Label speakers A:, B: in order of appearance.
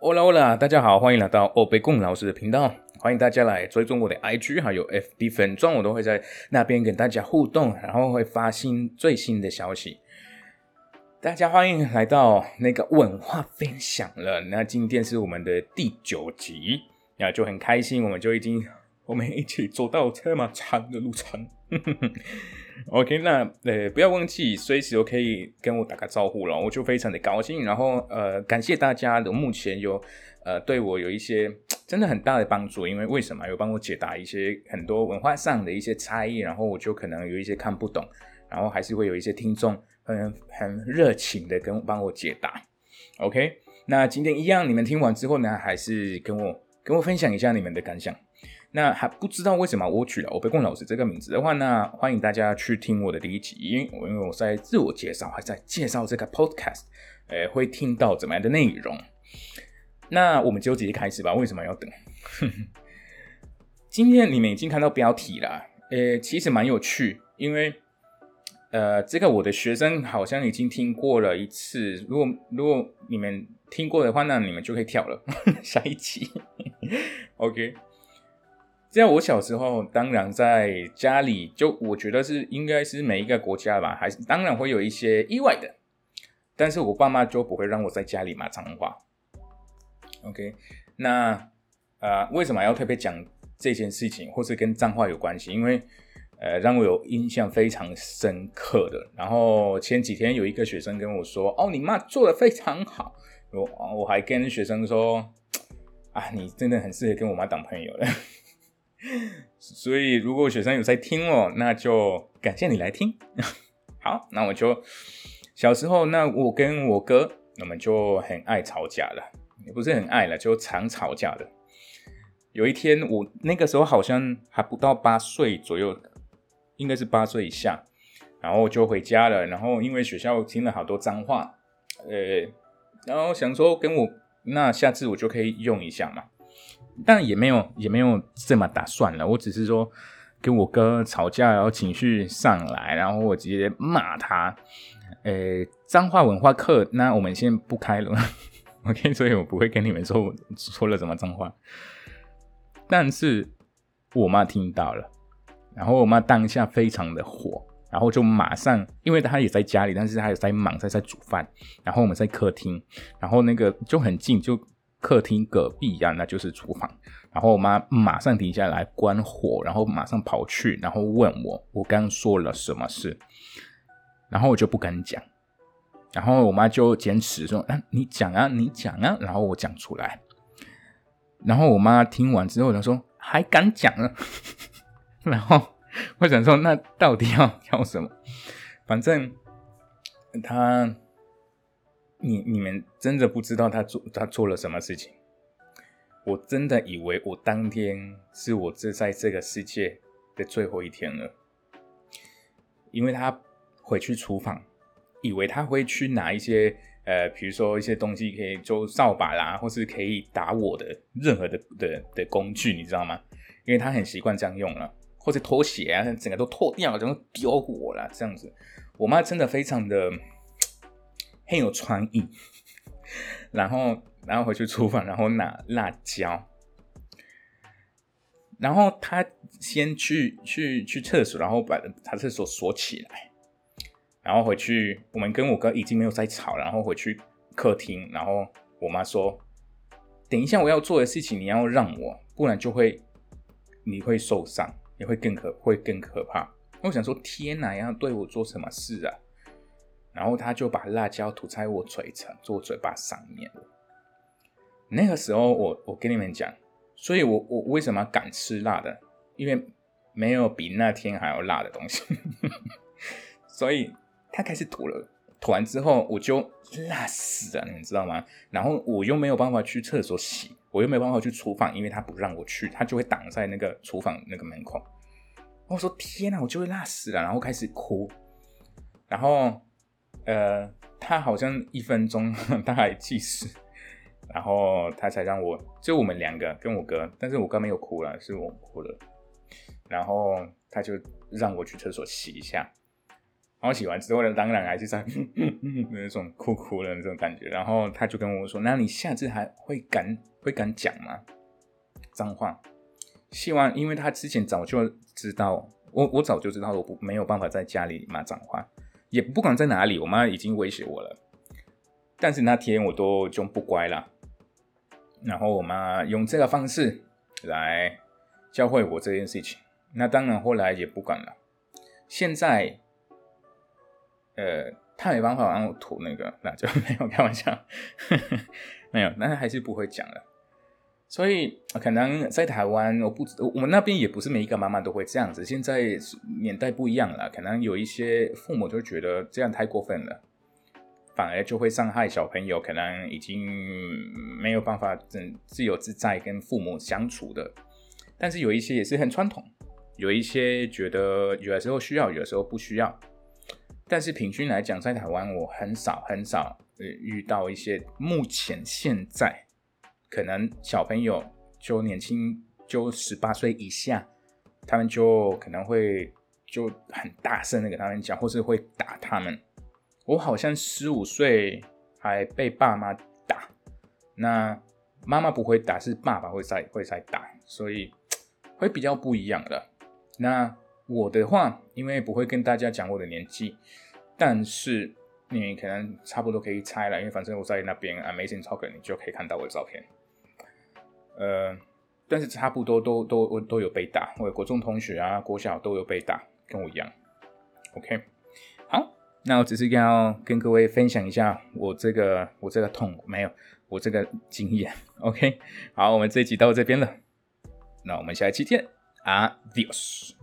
A: 欧啦欧啦，大家好，欢迎来到欧贝贡老师的频道，欢迎大家来追踪我的 IG 还有 FB 粉钻，我都会在那边跟大家互动，然后会发新最新的消息。大家欢迎来到那个文化分享了，那今天是我们的第九集，那就很开心，我们就已经我们一起走到这么长的路程。OK，那呃不要忘记随时都可以跟我打个招呼了，我就非常的高兴。然后呃感谢大家的目前有呃对我有一些真的很大的帮助，因为为什么有帮我解答一些很多文化上的一些差异，然后我就可能有一些看不懂，然后还是会有一些听众很很热情的跟帮我解答。OK，那今天一样，你们听完之后呢，还是跟我跟我分享一下你们的感想。那还不知道为什么我取了欧贝贡老师这个名字的话，那欢迎大家去听我的第一集，因为因为我在自我介绍，还在介绍这个 podcast，呃，会听到怎么样的内容。那我们就直接开始吧。为什么要等？今天你们已经看到标题了，呃，其实蛮有趣，因为呃，这个我的学生好像已经听过了一次。如果如果你们听过的话，那你们就可以跳了 下一集。OK。在我小时候，当然在家里，就我觉得是应该是每一个国家吧，还是当然会有一些意外的，但是我爸妈就不会让我在家里骂脏话。OK，那呃，为什么要特别讲这件事情，或是跟脏话有关系？因为呃，让我有印象非常深刻的。然后前几天有一个学生跟我说：“哦，你妈做的非常好。”我我还跟学生说：“啊，你真的很适合跟我妈当朋友了。” 所以，如果学生有在听哦，那就感谢你来听。好，那我就小时候，那我跟我哥，我们就很爱吵架了，也不是很爱了，就常吵架的。有一天，我那个时候好像还不到八岁左右，应该是八岁以下，然后就回家了。然后因为学校听了好多脏话，呃，然后想说跟我，那下次我就可以用一下嘛。但也没有也没有这么打算了，我只是说跟我哥吵架，然后情绪上来，然后我直接骂他。呃，脏话文化课，那我们先不开了，OK？所以我不会跟你们说说了什么脏话。但是我妈听到了，然后我妈当下非常的火，然后就马上，因为她也在家里，但是她也在忙，在在煮饭，然后我们在客厅，然后那个就很近，就。客厅隔壁呀，那就是厨房。然后我妈马上停下来关火，然后马上跑去，然后问我我刚说了什么事。然后我就不敢讲，然后我妈就坚持说：“啊，你讲啊，你讲啊。”然后我讲出来。然后我妈听完之后，她说：“还敢讲啊？” 然后我想说：“那到底要 要什么？反正他。”你你们真的不知道他做他做了什么事情？我真的以为我当天是我这在这个世界的最后一天了，因为他回去厨房，以为他会去拿一些呃，比如说一些东西可以做扫把啦，或是可以打我的任何的的的工具，你知道吗？因为他很习惯这样用了，或者拖鞋啊，整个都脱掉，然后丢我了这样子。我妈真的非常的。很有创意，然后，然后回去厨房，然后拿辣椒，然后他先去去去厕所，然后把他厕所锁起来，然后回去，我们跟我哥已经没有在吵，然后回去客厅，然后我妈说：“等一下我要做的事情，你要让我，不然就会你会受伤，也会更可会更可怕。”我想说：“天哪，要对我做什么事啊？”然后他就把辣椒涂在我嘴唇、做嘴巴上面。那个时候，我我跟你们讲，所以我我为什么敢吃辣的？因为没有比那天还要辣的东西。所以他开始涂了，涂完之后我就辣死了，你知道吗？然后我又没有办法去厕所洗，我又没有办法去厨房，因为他不让我去，他就会挡在那个厨房那个门口。我说天哪，我就会辣死了，然后开始哭，然后。呃，他好像一分钟他还计时，然后他才让我就我们两个跟我哥，但是我哥没有哭了，是我哭了，然后他就让我去厕所洗一下，然后洗完之后呢，当然还是在 那种哭哭的那种感觉。然后他就跟我说：“那你下次还会敢会敢讲吗？脏话？希望，因为他之前早就知道，我我早就知道我不没有办法在家里骂脏话，也不管在哪里，我妈已经威胁我了。但是那天我都就不乖了，然后我妈用这个方式来教会我这件事情。那当然后来也不管了。现在。”呃，他没办法让我涂那个，那就没有开玩笑，没有，那还是不会讲了。所以可能在台湾，我不，我们那边也不是每一个妈妈都会这样子。现在年代不一样了，可能有一些父母就觉得这样太过分了，反而就会伤害小朋友，可能已经没有办法自自由自在跟父母相处的。但是有一些也是很传统，有一些觉得有的时候需要，有的时候不需要。但是平均来讲，在台湾我很少很少呃遇到一些目前现在可能小朋友就年轻就十八岁以下，他们就可能会就很大声的跟他们讲，或是会打他们。我好像十五岁还被爸妈打，那妈妈不会打，是爸爸会在会在打，所以会比较不一样的。那。我的话，因为不会跟大家讲我的年纪，但是你可能差不多可以猜了，因为反正我在那边 Amazing Talk，你就可以看到我的照片。呃，但是差不多都都都有被打，我国中同学啊，国小都有被打，跟我一样。OK，好，那我只是要跟各位分享一下我这个我这个痛没有我这个经验。OK，好，我们这一集到这边了，那我们下一期见，Adios。